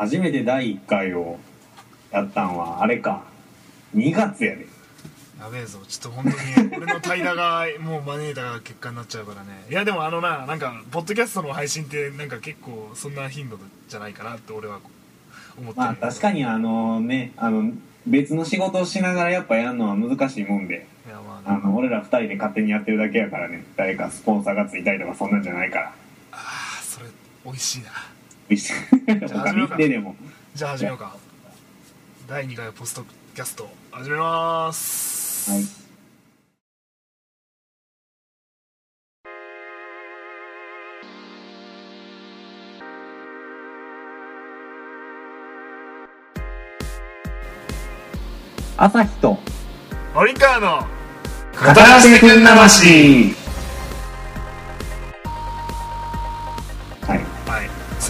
初めて第1回をやったんはあれか。2月やで。やべえぞ。ちょっと本当に 俺の怠惰がもう招いた結果になっちゃうからね。いやでもあのななんかポッドキャストの配信ってなんか結構そんな頻度じゃないかなって俺は思ってる。まあ確かにあのねあの別の仕事をしながらやっぱやるのは難しいもんで。いやまああの俺ら2人で勝手にやってるだけやからね。誰かスポンサーがついたりとかそんなんじゃないから。あーそれ美味しいな他に行ってでも。じゃあ始めようか。第2回ポストキャスト始めます。はい。朝日と。森川の語らせてくんなまし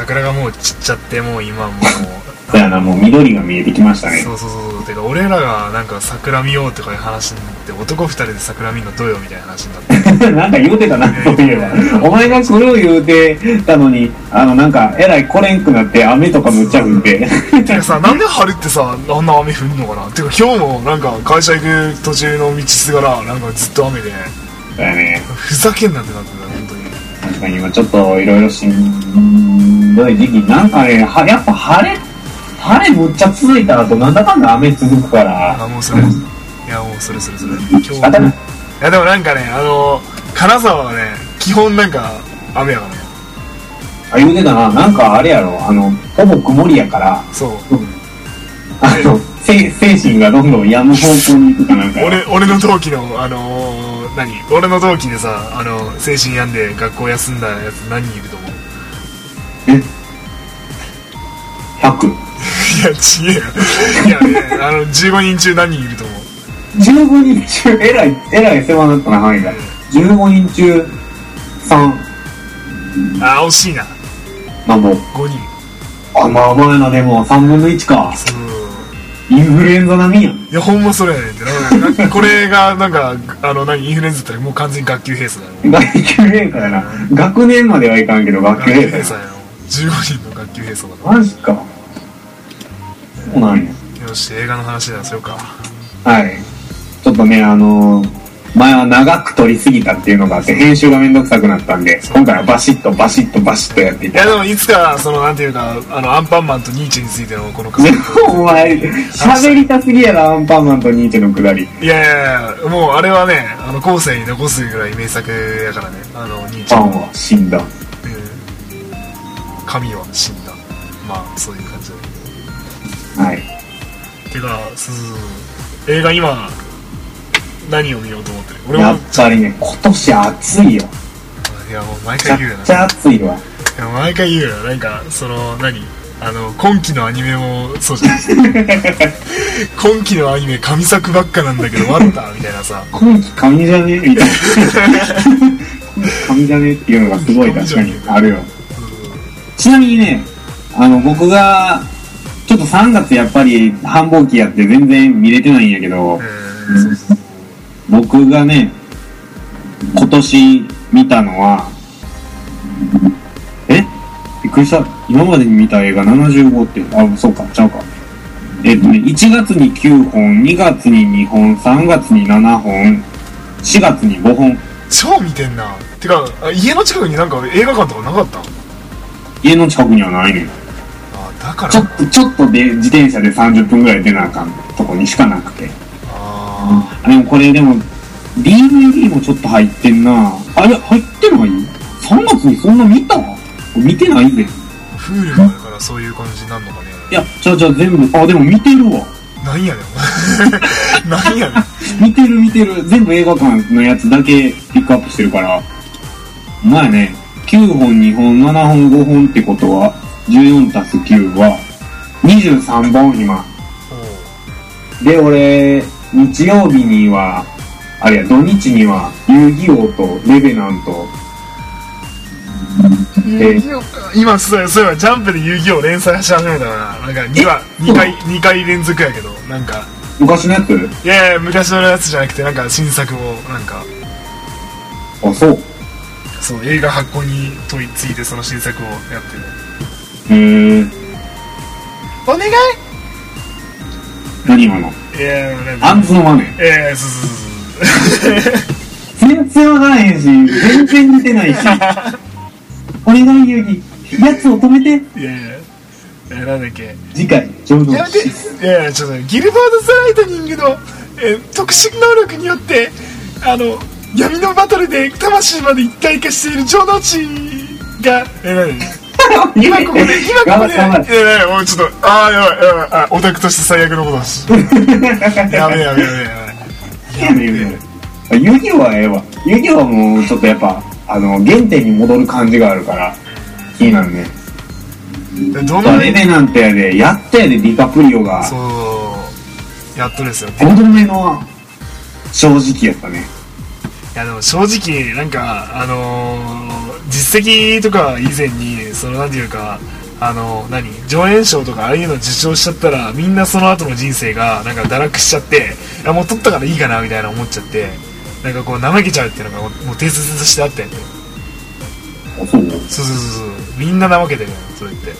桜がもう散っちゃってもう今もう。だよなもう緑が見えてきましたね。そうそうそうてか俺らがなんか桜見ようとかいう話になって男二人で桜見るのどうよみたいな話になって。なんか言うてたな、そういえば。お前が来る言うてたのに、あの、なんか、えらい来れんくなって、雨とかむっちゃ降って。てかさ なんで春ってさあんな雨降んのかな。てか今日もなんか会社行く途中の道すがらなんかずっと雨で。だよね。ふざけんなってなってかに今ちょっといろいろしんどい時期。なんかね、はやっぱ晴れ、晴れむっちゃ続いた後、なんだかんだ雨続くから。あもうそれいやもうそれそれそれ今日い仕方ない。やでもなんかねあの金沢はね基本なんか雨やからねあ、言うてたな。なんかあれやろ、あの、ほぼ曇りやから、そうあの、せ精神がどんどん病む方向に行くかなんか。俺俺の同期のあのー、何？俺の同期でさあの精神病んで学校休んだやつ何人いると思う？え ?100。いやちげえよいやねあの15人中何人いると思う？15人中、えらい、えらい狭なったな、範囲が。15人中、3、あ惜しいななんぼ。5人あ、まあまあやな、でも、3分の1か。インフルエンザ並みやん。いやほんまそれやねんってなんかこれがなんかあの何インフルエンザだったらもう完全に学級閉鎖だよ学級閉鎖やな。学年まではいかんけど、学級閉鎖やよ15人の学級閉鎖だや。マジか。そうなんや。よし映画の話だしようかはい。ちょっとね、あのー前は長く撮りすぎたっていうのがあって、編集がめんどくさくなったんで、今回はバシッとバシッとバシッとやっていた。いやでもいつかそのなんていうかあのアンパンマンとニーチェについてのこのお前、喋りたすぎやろ、アンパンマンとニーチェのくだり。いやいやいやもうあれはねあの後世に残すぐらい名作やからね。あのニーチェの、パンは死んだ。うん。神は死んだ。まあそういう感じではい。てかそう。映画今何を見ようと思ってる？俺もやっぱりね、今年暑いよ。いやもう毎回言うよな。くちゃ暑いわ。いや毎回言うよ。なんかその何？あの今期のアニメもそうじゃん。今期のアニメ神作ばっかなんだけど終わった？みたいなさ。今季神じゃねみたいな。神じゃねっていうのがすごい確かにあるよ。ちなみにね、あの、僕が、ちょっと3月やっぱり繁忙期やって全然見れてないんやけど、えー僕がね、今年見たのは、え？びっくりした。今までに見た映画75って、あ、そうか、ちゃうか。えっとね、1月に9本、2月に2本、3月に7本、4月に5本。超見てんなてかあ家の近くになんか映画館とかなかった？家の近くにはないねん。あだからちょっと、ちょっとで自転車で30分ぐらい出なあかんとこにしかなくて。ああでもこれでも、DVD もちょっと入ってんなあれ、入ってない ?3 月にそんな見た？見てないぜ。あフールがあるからそういう感じになるのかねいや、じゃあじゃあ全部、あ、でも見てるわ。なんやねん なんやねん 見てる見てる。全部映画館のやつだけピックアップしてるから。まあね、9本、2本、7本、5本ってことは、14たす9は、23本今。で、俺、日曜日には、あれや、土日には、遊戯王とレベナント、遊戯王か今そうやそうやジャンプで遊戯王連載し始めたからなんか2話2回二回連続やけどなんか。昔のやついやいや昔のやつじゃなくてなんか新作をなんか。あ、そう。そう映画発行に問いついてその新作をやってる。へえ。お願い？何今の？いやアンズのマネーええそうそうそう全然わからへんし全然似てないしお願い遊戯やつを止めていやいやえーなんだっけ次回ちょうどやめていやいやちょっとギルバード・ザ・ライトニングの、えー特殊能力によってあの闇のバトルで魂まで一体化している超能値がえー、何 今ここで今ここで。いやいやもうちょっとああやばいやばいあオタクとして最悪のことだし やべえやべえやべえやべえ。やめよ遊戯王はええわ。遊戯王はもうちょっとやっぱあの原点に戻る感じがあるから気になるねえどのレベなんてやでやったやでディカプリオが。そうやっとですよ。5度目の正直やったね。いやでも正直なんかあのー実績とか以前にそのなんていうかあの何？上演賞とかああいうの受賞しちゃったらみんなその後の人生がなんか堕落しちゃっていやもう取ったからいいかなみたいな思っちゃってなんかこう怠けちゃうっていうのがもうもう定説としてあったよねあそううそうそうそう。みんな怠けてるよそれって。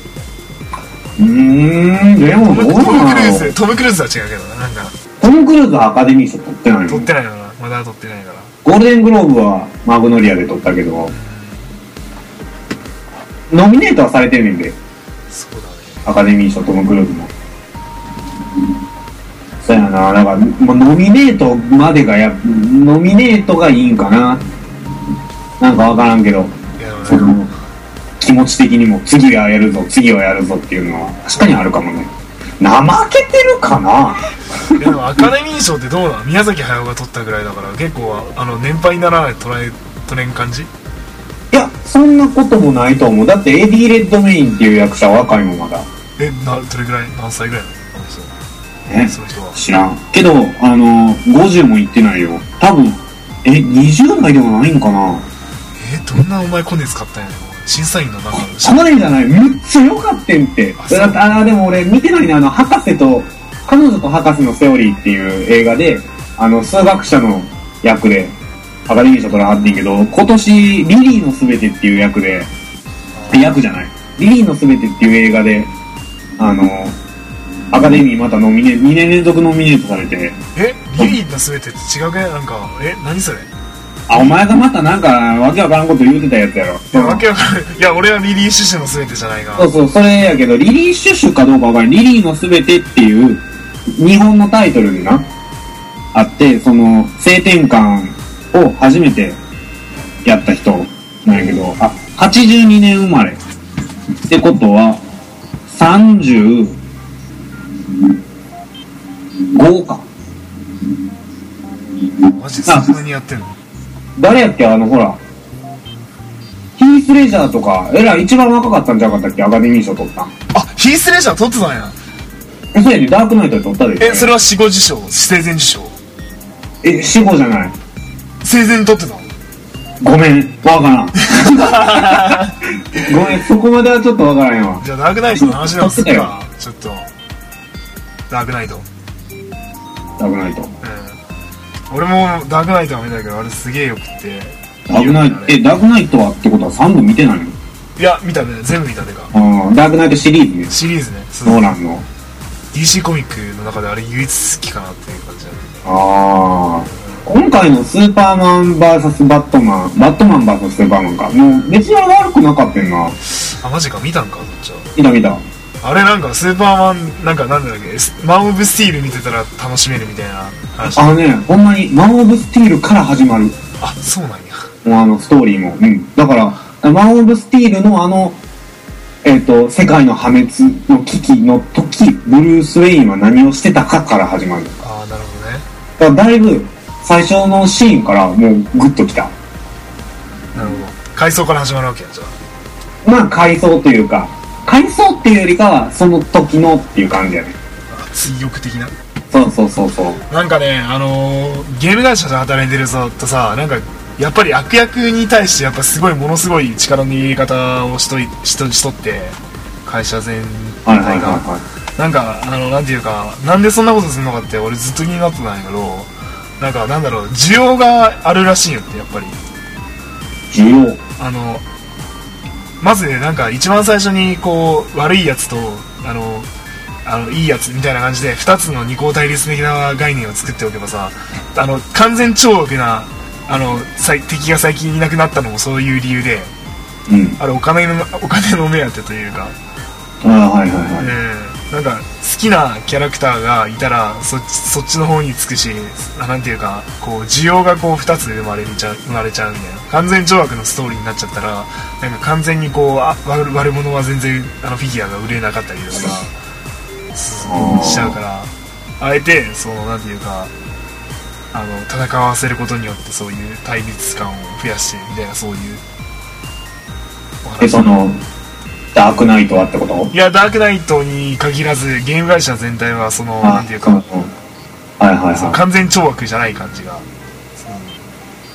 ーんでもトムクルーズトム・クルーズは違うけどななんか。トム・クルーズはアカデミー賞取ってないの取ってないのかな。まだ取ってないから。ゴールデングローブはマグノリアで取ったけどノミネートはされてるねんで。そうだねアカデミー賞トム・クルーズも。そうやな。だからもうノミネートまでがやノミネートがいいんかな。なんかわからんけど。その気持ち的にも次はやるぞ次はやるぞっていうのは確かにあるかもね。怠けてるかな。でもアカデミー賞ってどうなの宮崎駿が取ったぐらいだから結構あの年配にならないと捉え取れん感じ？いやそんなこともないと思う。だってエディ・レッドメインっていう役者は若いもんまだ。えなどれぐらい何歳ぐらいなのあの人ねその人は。知らん。けどあの50もいってないよ。多分え20代ではないんかな。えどんなお前コネ使ったんやねん。審査員の中の。これじゃない。めっちゃ良かってんって。ああでも俺見てないなあの博士と彼女と博士のセオリーっていう映画であの数学者の役でアカデミー賞取らはってんけど今年リリーのすべてっていう役で役じゃない。リリーのすべてっていう映画であのアカデミーまたノミネ2年連続ノミネートされて。えリリーの全てって違うけなんかえ何それ？いあお前がまたなんかわけわからんこと言うてたやつやろ。やわけわからん。いや俺はリリー・シュシュの全てじゃないが。そうそう、それやけど、リリー・シュシュかどうかわからん。リリーのすべてっていう、日本のタイトルにな、あって、その、性転換を初めてやった人なんやけど、あ、82年生まれ。ってことは、35か。マジそんなにやってんの？誰やっけ？あの、ほら。ヒース・レジャーとか、えらい一番若かったんじゃなかったっけ？アカデミー賞取ったん。あヒース・レジャー取ってたんやえ、そうやで、ダークナイトで取ったで。えそれは死後受賞？生前受賞？え、死後じゃない。生前に取ってたの？ごめん、わからん。ごめん、そこまではちょっとわからんわ。じゃあダークナイトの話でもするかちょっと。ダークナイトダークナイト。うん俺もダークナイトは見たけどあれすげえよくってダークナイト、え、ダークナイトはってことは3部見てないの？いや見たね。全部見たねか。ああ、ダークナイトシリーズね。シリーズね。そうノーランの。DC コミックの中であれ唯一好きかなっていう感じだね。ああ。今回のスーパーマン VS バットマン、バットマン VS スーパーマンか。もう別に悪くなかったんな。あマジか見たんかそっちは見た見た。あれなんかスーパーマンなんかなんだっけ？スマン・オブ・スティール見てたら楽しめるみたいな話あのね、ほんまに、マン・オブ・スティールから始まる。あそうなんやもうあの、ストーリーも。うん。だから、マン・オブ・スティールのあの、えっ、と、世界の破滅の危機の時、ブルース・ウェインは何をしてたかから始まる。ああなるほどねだだいぶ、最初のシーンからもうグッときた。なるほど回想から始まるわけやじゃあまあ、回想というか、回想っていうよりかは、その時のっていう感じやね。追憶的な？そうそうそうそう。なんかねあのーゲーム会社で働いてるぞとさなんかやっぱり悪役に対してやっぱすごいものすごい力の入れ方をしといしとしとって会社全はいはいはい体がはなんかあのなんていうかなんでそんなことするのかって俺ずっと気になってたんやけどなんかなんだろう需要があるらしいよってやっぱりい。需要？あのまずねなんか一番最初にこう悪いやつとあのあのいいやつみたいな感じで2つの二項対立的な概念を作っておけばさあの完全懲悪なあの敵が最近いなくなったのもそういう理由でうん。あれお金のお金の目当てというか、ああ、はいはいはい。うん、なんか好きなキャラクターがいたらそっちの方につくしあなんていうかこう需要がこう2つで生まれちゃう生まれちゃうみたいな完全懲悪のストーリーになっちゃったらなんか完全にこうあ悪悪者は全然あのフィギュアが売れなかったりとかしちゃうから。あえてそのなんていうかあの戦わせることによってそういう対立感を増やしてみたいなそういう。お、話、ダークナイトはってこと？いやダークナイトに限らずゲーム会社全体はそのなんていうかそのはいはいはい。完全懲悪じゃない感じが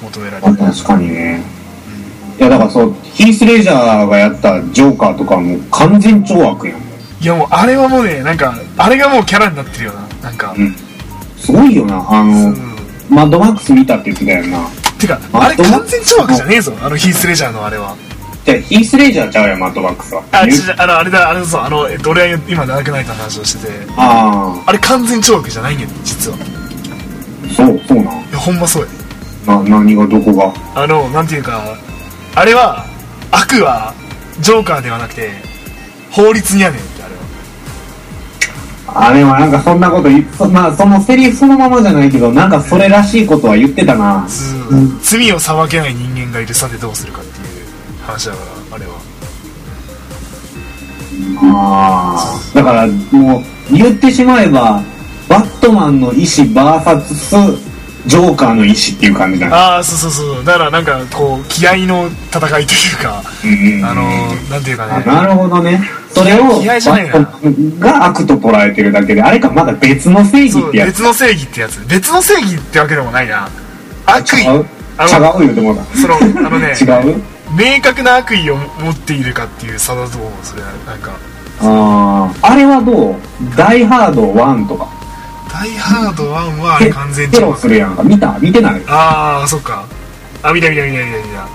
求められある確かにね。いや、だからそう、ヒース・レジャーがやったジョーカーとかも完全懲悪やん。いやもうあれはもうねなんかあれがもうキャラになってるよななんか、うん。すごいよな。あうの、んマッドマックス見たって言ってたよな。てかああれ完全懲悪じゃねえぞあのヒース・レジャーのあれはで、ヒース・レジャーちゃうやん、マッドマックスは。あ言うちあのあれだあれそうあの、えっと、俺は今ダークナイトの話をしててああれ完全懲悪じゃないんや実はあ、そう、そうなん。いやほんまそうやな、何がどこが？あのなんていうかあれは悪はジョーカーではなくて法律にやねんってあれはあれはなんかそんなことそまあそのセリフそのままじゃないけど、なんかそれらしいことは言ってたな。つうん罪を裁けない人間がいるさてどうするかって話だからあれはああ。だからもう言ってしまえば、バットマンの意志バーサスジョーカーの意志っていう感じだね。ああそうそうそうだからなんかこう気合の戦いというかうんうんあのなんていうかねあなるほどね。それを気合じゃないが悪と捉えてるだけで、あれかまだ別の正義ってやつ。別の正義ってやつ別の正義ってわけでもないな悪意違う違うよ、でもだ。そのあのね 違う？明確な悪意を持っているかっていう差だと思うそれはなんかああ。あれはどう？ダイハード1とか。ダイハード1はあれテ完全テロするやんか。見た？見てない？ああそっか。あ見た見た見た見た見た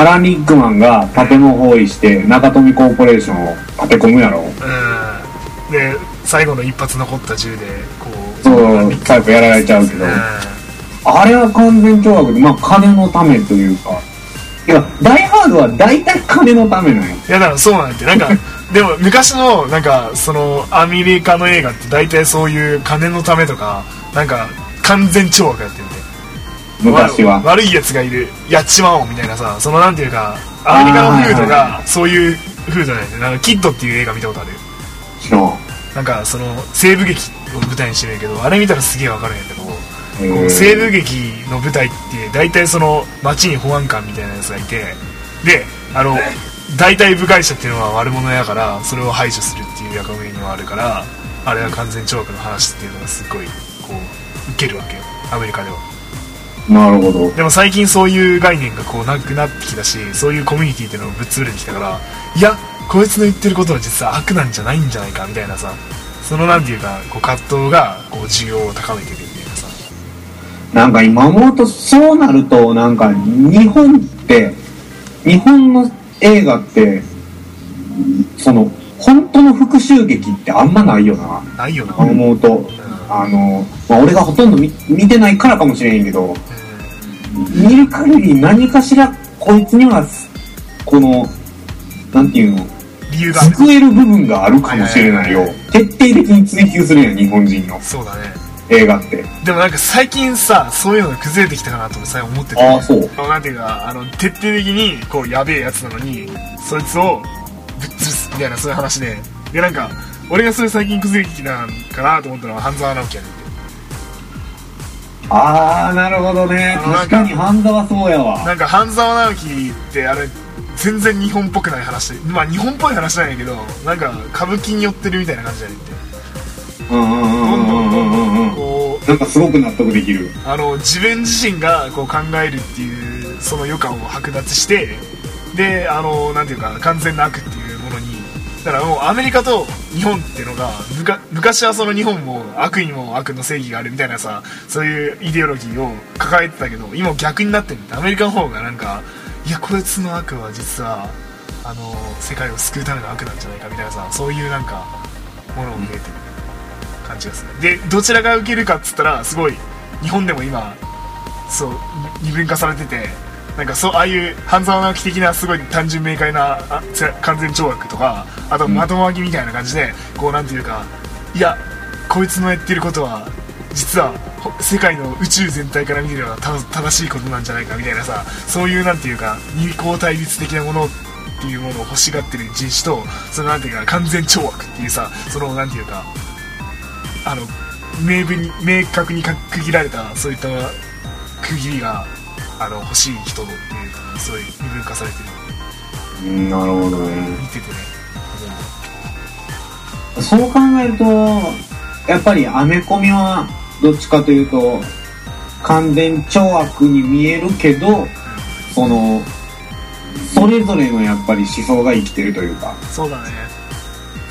アラン・リックマンが建物包囲して中富コーポレーションを立て込むやろ。うん。で最後の一発残った銃でこうそう最後やられちゃうけど。うん。あれは完全懲悪でまあ金のためというかいやダイハードは大体金のためなんよ。いやだからそうなんてなんか でも昔のなんかそのアメリカの映画って大体そういう金のためとかなんか完全懲悪やってるんで昔は。悪悪いやつがいるやっちまおうみたいなさそのなんていうかアメリカの風土あーはいはい。がそういう風土なんでなんかキッドっていう映画見たことある？しかもなんかその西部劇を舞台にしてるけどあれ見たらすげえわかるんやけど。えこう西部劇の舞台って大体その街に保安官みたいなやつがいてであの大体部外者っていうのは悪者やからそれを排除するっていう役目にはあるからあれは完全懲悪の話っていうのがすごいこう受けるわけよ。アメリカでは。なるほど。でも最近そういう概念がこうなくなってきたしそういうコミュニティっていうのもぶっ潰れてきたからいやこいつの言ってることは実は悪なんじゃないんじゃないかみたいなさそのなんていうかこう葛藤がこう需要を高めてるなんか今思うとそうなるとなんか日本って日本の映画ってその本当の復讐劇ってあんまないよな。ないよな、思うと。あの、まあ、俺がほとんど見見てないからかもしれへんけど見る限り何かしらこいつにはこのなんていうの理由が救える部分があるかもしれないよ。徹底的に追求するやん日本人の。そうだね映画って。でもなんか最近さそういうのが崩れてきたかなとさ思ってて。ああそう。なんていうかあの徹底的にこうやべえやつなのにそいつをぶっ潰すみたいなそういう話で。でなんか俺がそれ最近崩れてきたんかなと思ったのは半沢直樹やねああなるほどね。確かに半沢そうやわ。なんか半沢直樹ってあれ全然日本っぽくない話で。まあ日本っぽい話なんやけどなんか歌舞伎に寄ってるみたいな感じやねんて。うんうんうんどんどんどんうんなんかすごく納得できる。あの自分自身がこう考えるっていうその余暇を剥奪してであのなんていうか完全な悪っていうものに。だからもうアメリカと日本っていうのが昔はその日本も悪にも悪の正義があるみたいなさそういうイデオロギーを抱えてたけど今逆になってるんだアメリカの方がなんかいやこいつの悪は実はあの世界を救うための悪なんじゃないかみたいなさそういうなんかものを見えてる。感じがするでどちらが受けるかっつったらすごい日本でも今そう二分化されててなんかそうああいう半沢直樹的なすごい単純明快なあつ完全懲悪とかあとうん。まともぎみたいな感じで、こうなんていうかいやこいつのやってることは実はほ世界の宇宙全体から見てればた正しいことなんじゃないかみたいなさそういうなんていうか二項対立的なものっていうものを欲しがってる人種とそのなんていうか完全懲悪っていうさそのなんていうかあの明文に明確にか区切られたそういった区切りがあの欲しい人っていうかそういう二分化されてる。うんなるほどね。見ててね。そう考えるとやっぱりアメコミはどっちかというと完全懲悪に見えるけどそのそれぞれのやっぱり思想が生きてるというか。そうだね。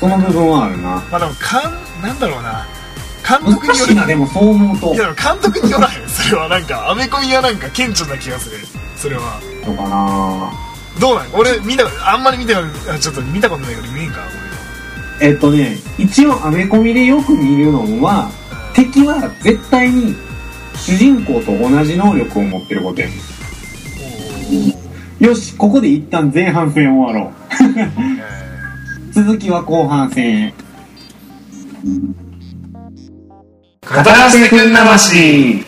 その部分はあるな。まあでもかんなんだろうな監督難による。なでもそう思うと。いや監督によらへん。それはなんかアメコミはなんか顕著な気がする。それは。そうかな。どうなん？俺見たあんまり見てあちょっと見たことないから見えんか？えっとね一応アメコミでよく見るのは俺敵は絶対に主人公と同じ能力を持ってることやよしここで一旦前半戦終わろう。続きは後半戦へ。ー語らせてくんなまし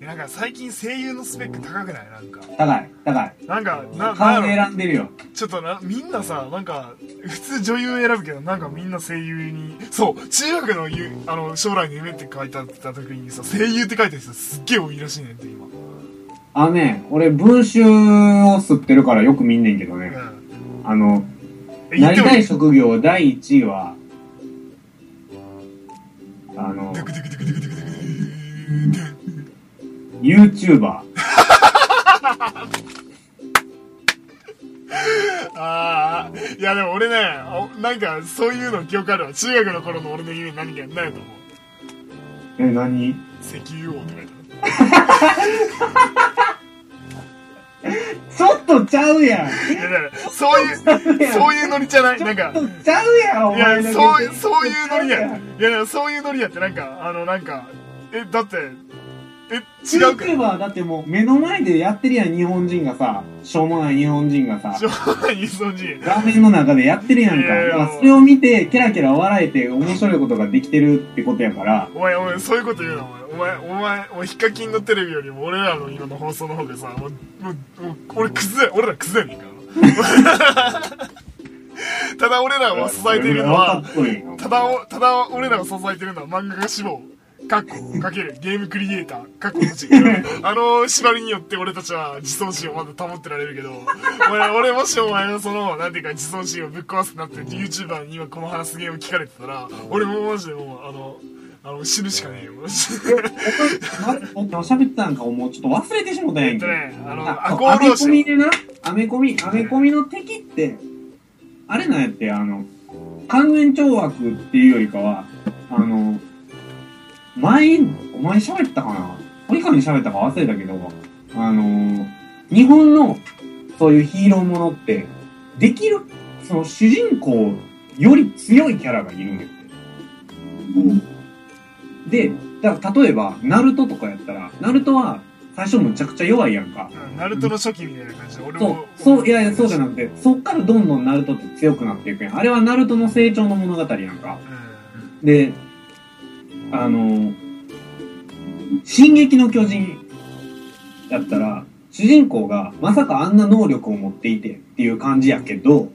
なんか最近声優のスペック高くない？なんか。高い高い。なんかななん顔選んでるよ。ちょっとなみんなさなんか普通女優選ぶけどなんかみんな声優にそう中学のゆあの将来の夢って書いてあった時にさ声優って書いてる人すっげえ多いらしいねんって今。あのね俺文集を吸ってるからよく見んねんけどね。うん。あのえ言ってもなりたい職業第1位はあの、YouTuber。ああ、いやでも俺ね、なんかそういうの記憶あるわ。中学の頃の俺の夢に何かやないと思う。え、何？石油王って書いてある。ちょっとちゃうやん。あるいやだからそういうそういうノリじゃない？なんかちゃうやんおいや前のそうそういうノリやいやそういうノリやってなんかあのなんかえだってえ違うか。YouTuber だってもう目の前でやってるやん日本人がさ。しょうもない日本人がさ。しょうがない日本人。画面の中でやってるやんか。いやいや。だからそれを見てケラケラ笑えて面白いことができてるってことやから。お前お前そういうこと言うなお前。お前お前お前ヒカキンのテレビよりも俺らの今の放送の方がさもうもうもう俺クズだ俺らクズやねんから。ただ俺らを支えているのは分かっとるやん。ただおただ俺らを支えているのは漫画家志望かっこかけるゲームクリエイター。かっこ文字あの縛りによって俺たちは自尊心をまだ保ってられるけど俺俺もしお前のそのなんていうか自尊心をぶっ壊すなって YouTuber に今この発言を聞かれてたら俺もマジでもうあのあの死ぬしかねえよ。僕今喋ってたんかもうちょっと忘れてしもたやんけえっとねあのあアコアメールをしてコミでなアメコミアメコミの敵ってあれなんやってあの完全懲悪っていうよりかはあの前お前喋ったかな？堀川に喋ったか忘れたけどあの日本のそういうヒーローものってできるその主人公より強いキャラがいるんだよでだから例えばナルトとかやったらナルトは最初むちゃくちゃ弱いやんか。うんナルトの初期みたいな感じで俺そうも、そう、いやいや、そうじゃなくて、そっからどんどんナルトって強くなっていくやん。あれはナルトの成長の物語やんか。うで、あの、進撃の巨人だったら、主人公がまさかあんな能力を持っていてっていう感じやけど、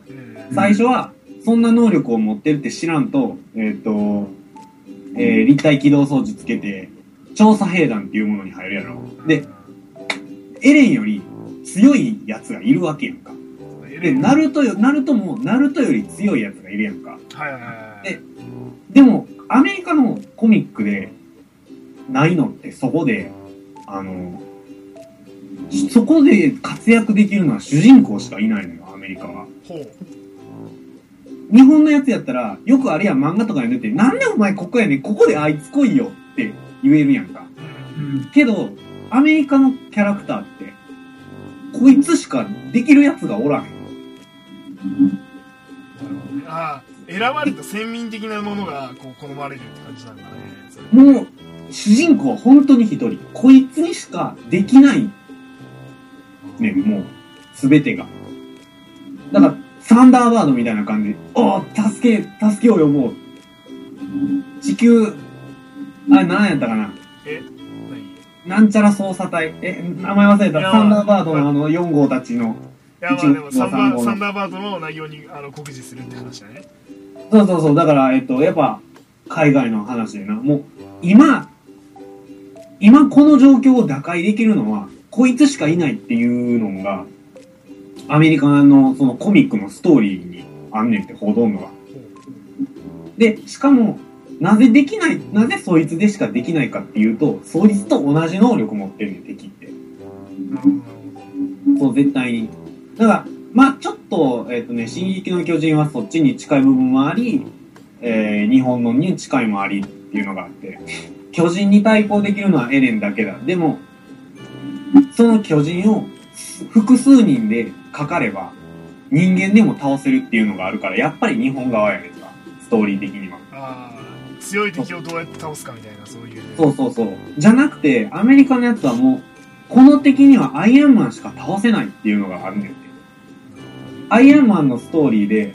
最初はそんな能力を持ってるって知らんと、えっ、と、えー立体起動装置つけて、調査兵団っていうものに入るやろ。で、エレンより強いやつがいるわけやんか。で、ナルトよ、ナルトも、ナルトより強いやつがいるやんか。はいはいはいででも、アメリカのコミックで、ないのってそこで、あの、そこで活躍できるのは主人公しかいないのよ、アメリカは。ほう日本のやつやったら、よくあれやん漫画とかに出て、なんでお前ここやねん、ここであいつ来いよって言えるやんか。うんけど、アメリカのキャラクターって、こいつしかできるやつがおらへん。ああ選ばれた先民的なものがこう好まれるって感じなんだねもう、主人公は本当に一人。こいつにしかできないね、もう、すべてが。だから、サンダーバードみたいな感じ、おお助け、助けを呼ぼう。地球、あれ何やったかなえなんちゃら捜査隊。え、名前忘れた。サンダーバードのあの4号たちの。いやまあでもサンダーバードの内容にあの告示するって話だねそうそうそう。だから、えっと、やっぱ、海外の話でな。もう、今、今この状況を打開できるのは、こいつしかいないっていうのが、アメリカのそのコミックのストーリーにあんねんって、ほとんどが。で、しかも、なぜできない、なぜそいつでしかできないかっていうと、そいつと同じ能力持ってるねん、敵って。そう、絶対に。だから、まあちょっと、えっ、とね、進撃の巨人はそっちに近い部分もあり、えー日本のに近いもありっていうのがあって、巨人に対抗できるのはエレンだけだ。でも、その巨人を複数人でかかれば、人間でも倒せるっていうのがあるから、やっぱり日本側やねんか、ストーリー的には。どああ強い敵をどうやって倒すかみたいなそういうそうそうそう。じゃなくて、アメリカのやつはもう、この敵にはアイアンマンしか倒せないっていうのがあるねんて。アイアンマンのストーリーで、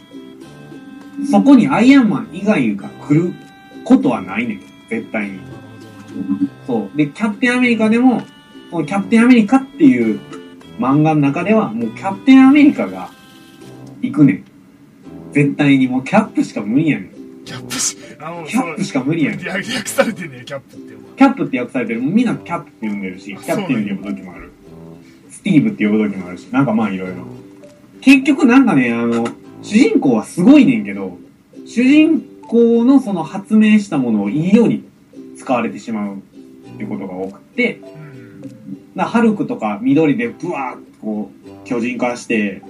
そこにアイアンマン以外が来ることはないねん。絶対に。そう。で、キャプテンアメリカでも、このキャプテンアメリカっていう漫画の中では、もうキャプテンアメリカが行くねん。絶対にもうキャップしか無理やねん。キャップしあもうキャップしか無理やねん。略略されてんねキャップってキャップって訳されてる。みんなキャップって呼んでるし、キャプテンって呼ぶ時もある。スティーブって呼ぶ時もあるし、なんかまあいろいろ。結局なんかね、あの、主人公はすごいねんけど、主人公のその発明したものをいいように使われてしまうってことが多くて、うん。なハルクとか緑でブワーッとこう、巨人化して、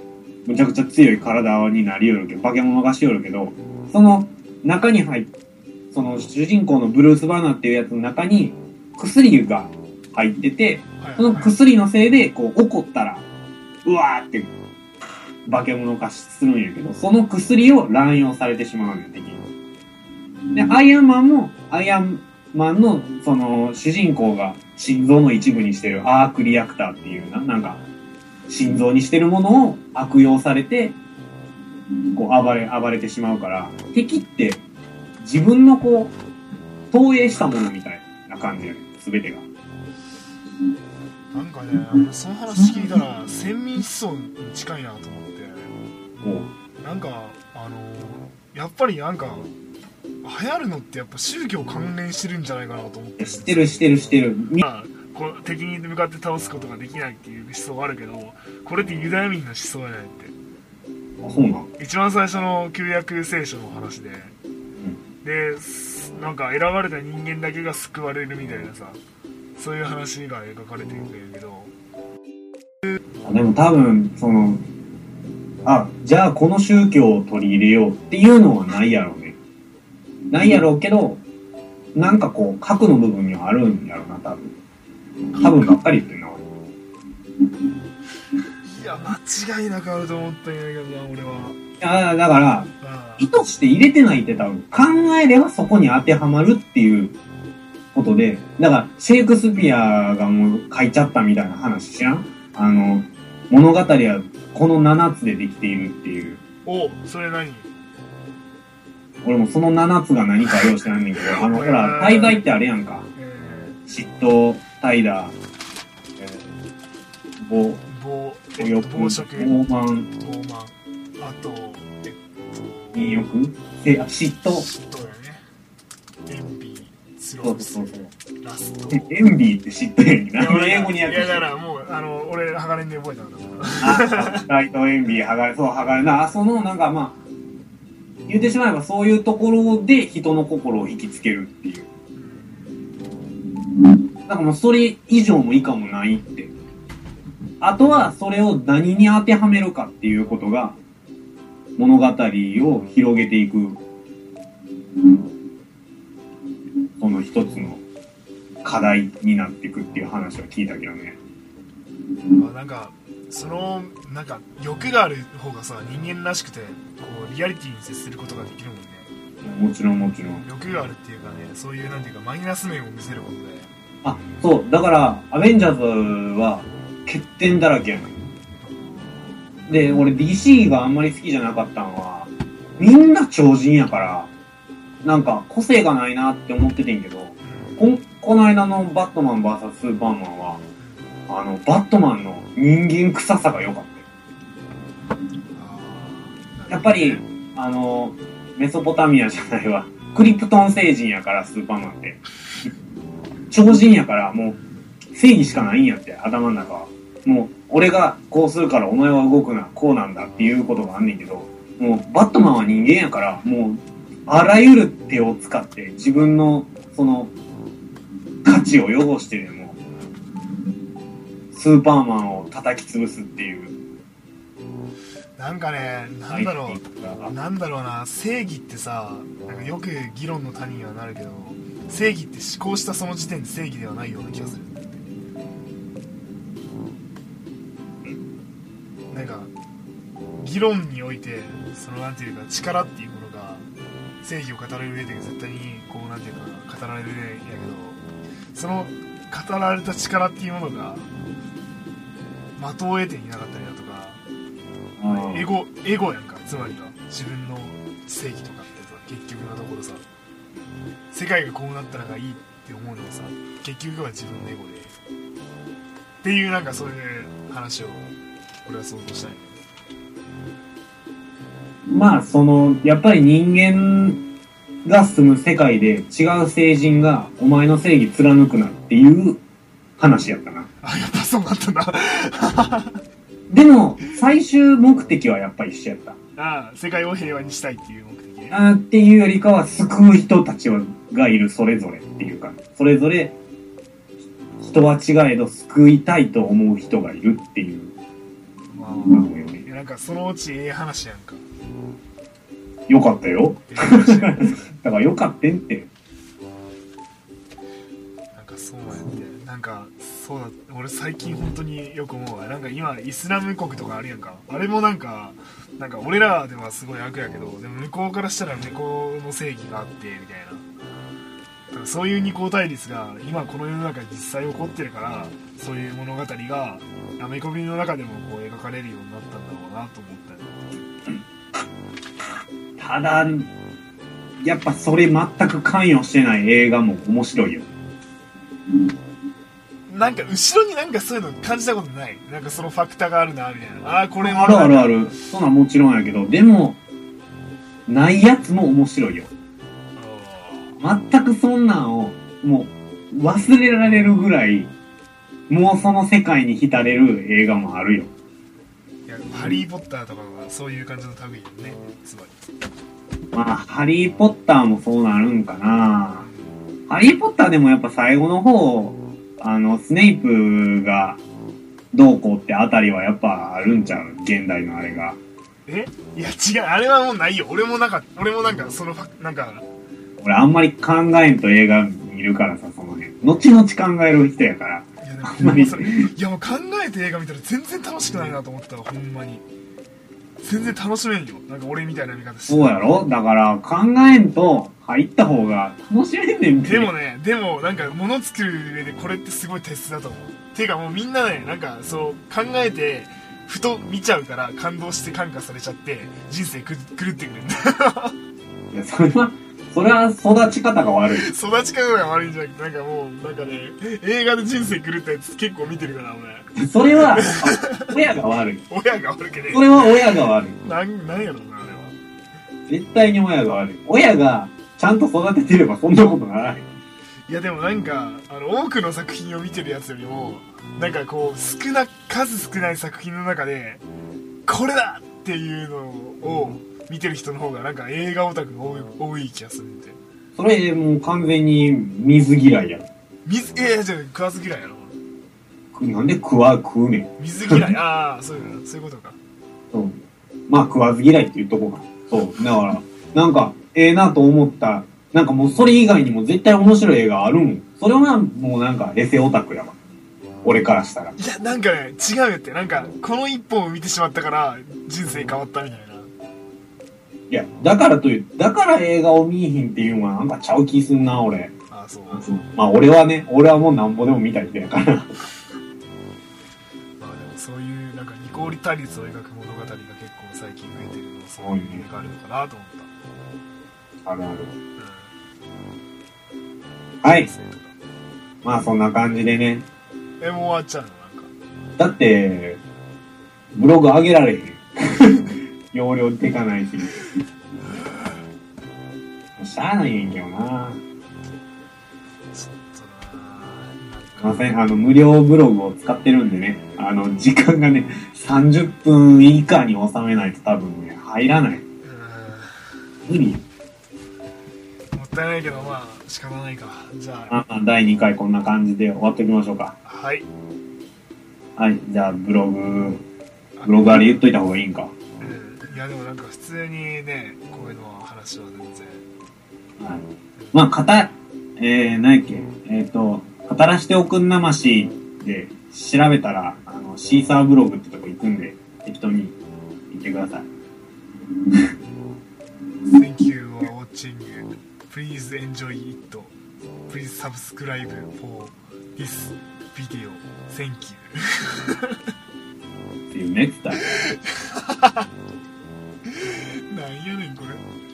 むちゃくちゃ強い体になりよるけど、化け物がしよるけど、その中に入っその主人公のブルース・バナーっていうやつの中に薬が入ってて、その薬のせいで、こう、怒ったら、うわーって、化け物化するんやけど、その薬を乱用されてしまうねん、敵に。で、アイアンマンも、アイアンマンの、その、主人公が心臓の一部にしてるアークリアクターっていうな、なんか、心臓にしてるものを悪用されて、こう、暴れ、暴れてしまうから、敵って、自分のこう、投影したものみたいな感じやねん、すべてが。なんかねその話聞いたら先民思想に近いなと思ってなんかあのやっぱりなんか流行るのってやっぱ宗教関連してるんじゃないかなと思って。知ってる知ってる知ってる。みまあこう敵に向かって倒すことができないっていう思想があるけどこれってユダヤ民の思想やないって。あ、そうなん？一番最初の旧約聖書の話で、ですなんか選ばれた人間だけが救われるみたいなさそういう話が描かれてるんだけど。あでも多分、その、あ、じゃあこの宗教を取り入れようっていうのはないやろうね。ないやろうけど、なんかこう、核の部分にはあるんやろうな、多分。多分ばっかり言ってんな、俺。いや間違いなくあると思ったんやけどな俺はあだから、意図して入れてないって多分、考えればそこに当てはまるっていうことで、だから、シェイクスピアがもう書いちゃったみたいな話知らん？あの、物語はこの7つでできているっていう。おそれ何？俺もその7つが何か用してないんだけど、あの、ほら、滞在ってあれやんか。え嫉妬、怠惰、えー、暴、ー、暴え欲、暴食。傲慢、傲慢。あとえっと淫欲、せあ嫉妬。嫉妬スロそうースそうそう。ラストえエンビーって知ってる英語にやっていやだからもうあの俺鋼で覚えたんだからあ、ライトエンビー、剥がれ、そう、剥がれな。あ、その、なんかまあ、言ってしまえばそういうところで人の心を引きつけるっていう。なんかもうそれ以上も以下もないって。あとはそれを何に当てはめるかっていうことが物語を広げていく、その一つの課題になっていくっていう話は聞いたけどね。あなんかそのなんか欲がある方がさ人間らしくてこうリアリティに接することができるもんねもちろんもちろん。欲があるっていうかねそういうなんていうかマイナス面を見せることであ、そう。だから、アベンジャーズは欠点だらけやのよ。で、俺 DC があんまり好きじゃなかったのは、みんな超人やから、なんか個性がないなって思っててんけど、ここの間のバットマン VS スーパーマンは、あの、バットマンの人間臭さが良かった。やっぱり、あの、メソポタミアじゃないわ。クリプトン星人やから、スーパーマンって。超人やから、もう、正義しかないんやって、頭の中は。もう、俺がこうするからお前は動くな、こうなんだっていうことがあんねんけど、もう、バットマンは人間やから、もう、あらゆる手を使って、自分の、その、価値を汚してでも、スーパーマンを叩き潰すっていう。なんかねなんだろう。うなんだろうな。正義ってさなんかよく議論の谷にはなるけど正義って思考したその時点で正義ではないような気がする。なんか議論においてそのなんていうか力っていう正義を語る上で絶対にこうなんていうか語られるんやけどその語られた力っていうものが的を得ていなかったりだとかうん。エゴエゴやんかつまりは自分の正義とかってさ結局のところさ。世界がこうなったらがいいって思うのはさ結局は自分のエゴで。っていうなんかそういう話を俺は想像したいねまあ、その、やっぱり人間が住む世界で違う星人がお前の正義貫くなっていう話やったな。あやっぱそうなったんだ でも、最終目的はやっぱり一緒やった。ああ世界を平和にしたいっていう目的ねあーっていうよりかは救う人たちがいるそれぞれっていうか、それぞれ人は違えど救いたいと思う人がいるっていうま。あなんかそのうちええ話やんかよかったよ。だからよかったんって。なんかそうやってなんかそうだ俺最近本当によく思うわなんか今イスラム国とかあるやんかあれもなんかなんか俺らではすごい悪やけどでも向こうからしたら向こうの正義があってみたいなだそういう二項対立が今この世の中に実際起こってるからそういう物語がアメコミの中でもこう描かれるようになったんだろうなと思ったりただ、やっぱそれ全く関与してない映画も面白いよ。なんか後ろになんかそういうの感じたことない？なんかそのファクターがあるなみたいなああーこれもあるあるある。そんなんもちろんやけど、でも、ないやつも面白いよ。全くそんなんを、もう、忘れられるぐらい、もうその世界に浸れる映画もあるよ。ハリー・ポッターとかはそういう感じの類よねつまりまあ、ハリーポッターもそうなるんかな。ハリーポッターでもやっぱ最後の方、あの、スネイプがどうこうってあたりはやっぱあるんちゃう？現代のあれが。え？いや違うあれはもうないよ俺もなんか俺もなんかそのなんか俺あんまり考えんと映画見るからさ、その辺。後々考える人やから。いやでもあんまりそれいやもう考えて映画見たら全然楽しくないなと思ったわほんまに。全然楽しめんよ。なんか俺みたいな見方して。そうやろ？だから考えんと入った方が楽しめんねんて。でもねでもなんか物作る上でこれってすごい鉄質だと思う。ていうかもうみんなねなんかそう考えてふと見ちゃうから感動して感化されちゃって人生く狂ってくるんだ いやそれは、それは育ち方が悪い。育ち方が悪いんじゃなくてなんかもうなんかね映画で人生狂ったやつ結構見てるから俺それは、あ 親が悪い。親が悪けねそれは親が悪い。なんなんやろなあれは絶対に親が悪い。親がちゃんと育ててればそんなことならない。いやでもなんかあの多くの作品を見てるやつよりもなんかこう少な数少ない作品の中でこれだっていうのを見てる人の方がなんか映画オタクが多い多い気がするんでそれもう完全に水嫌いや。水いやいやじゃあ食わず嫌いやろなんで食わ、食うねん。水嫌いああそういうのそういうことかそう。まあ食わず嫌いっていうとこか。そう。だから、なんか、ええなと思った。なんかもうそれ以外にも絶対面白い映画あるもん。それはもうなんかエセオタクやわ。俺からしたら。いやなんかね違うよってなんかこの一本を見てしまったから人生変わったみたいないや、だからという、だから映画を見えひんっていうのはなんかちゃう気すんな、俺。ああそうまあ俺はね、俺はもうなんぼでも見た人やから。まあでもそういうなんかニコリ対立を描く物語が結構最近増えてるのはそういう意味があるのかなと思ったあるある。うんはい。まあそんな感じでね。えもう終わっちゃうの？なんかだって、ブログ上げられへん。容量でかないし。しゃあないんやけどな。ちょっとなすいません、あの、無料ブログを使ってるんでね、あの、時間がね、30分以下に収めないと多分ね、入らない。う無理。んもったいないけどまあ仕方ないかじゃああ第2回こんな感じで終わっておきましょうか。はいはい、じゃあブログ、ブログあれ言っといた方がいいんか。うんいやでもなんか普通にねこういうのは話は全然はい。まあ、かた、えー、何やっけ、えっ、と、語らしておくんなましで調べたら、あの、シーサーブログってとこ行くんで、適当に行ってください。Thank you for watching Please enjoy it Please subscribe for this video Thank you っていうネクタイ。なんやねんこれ。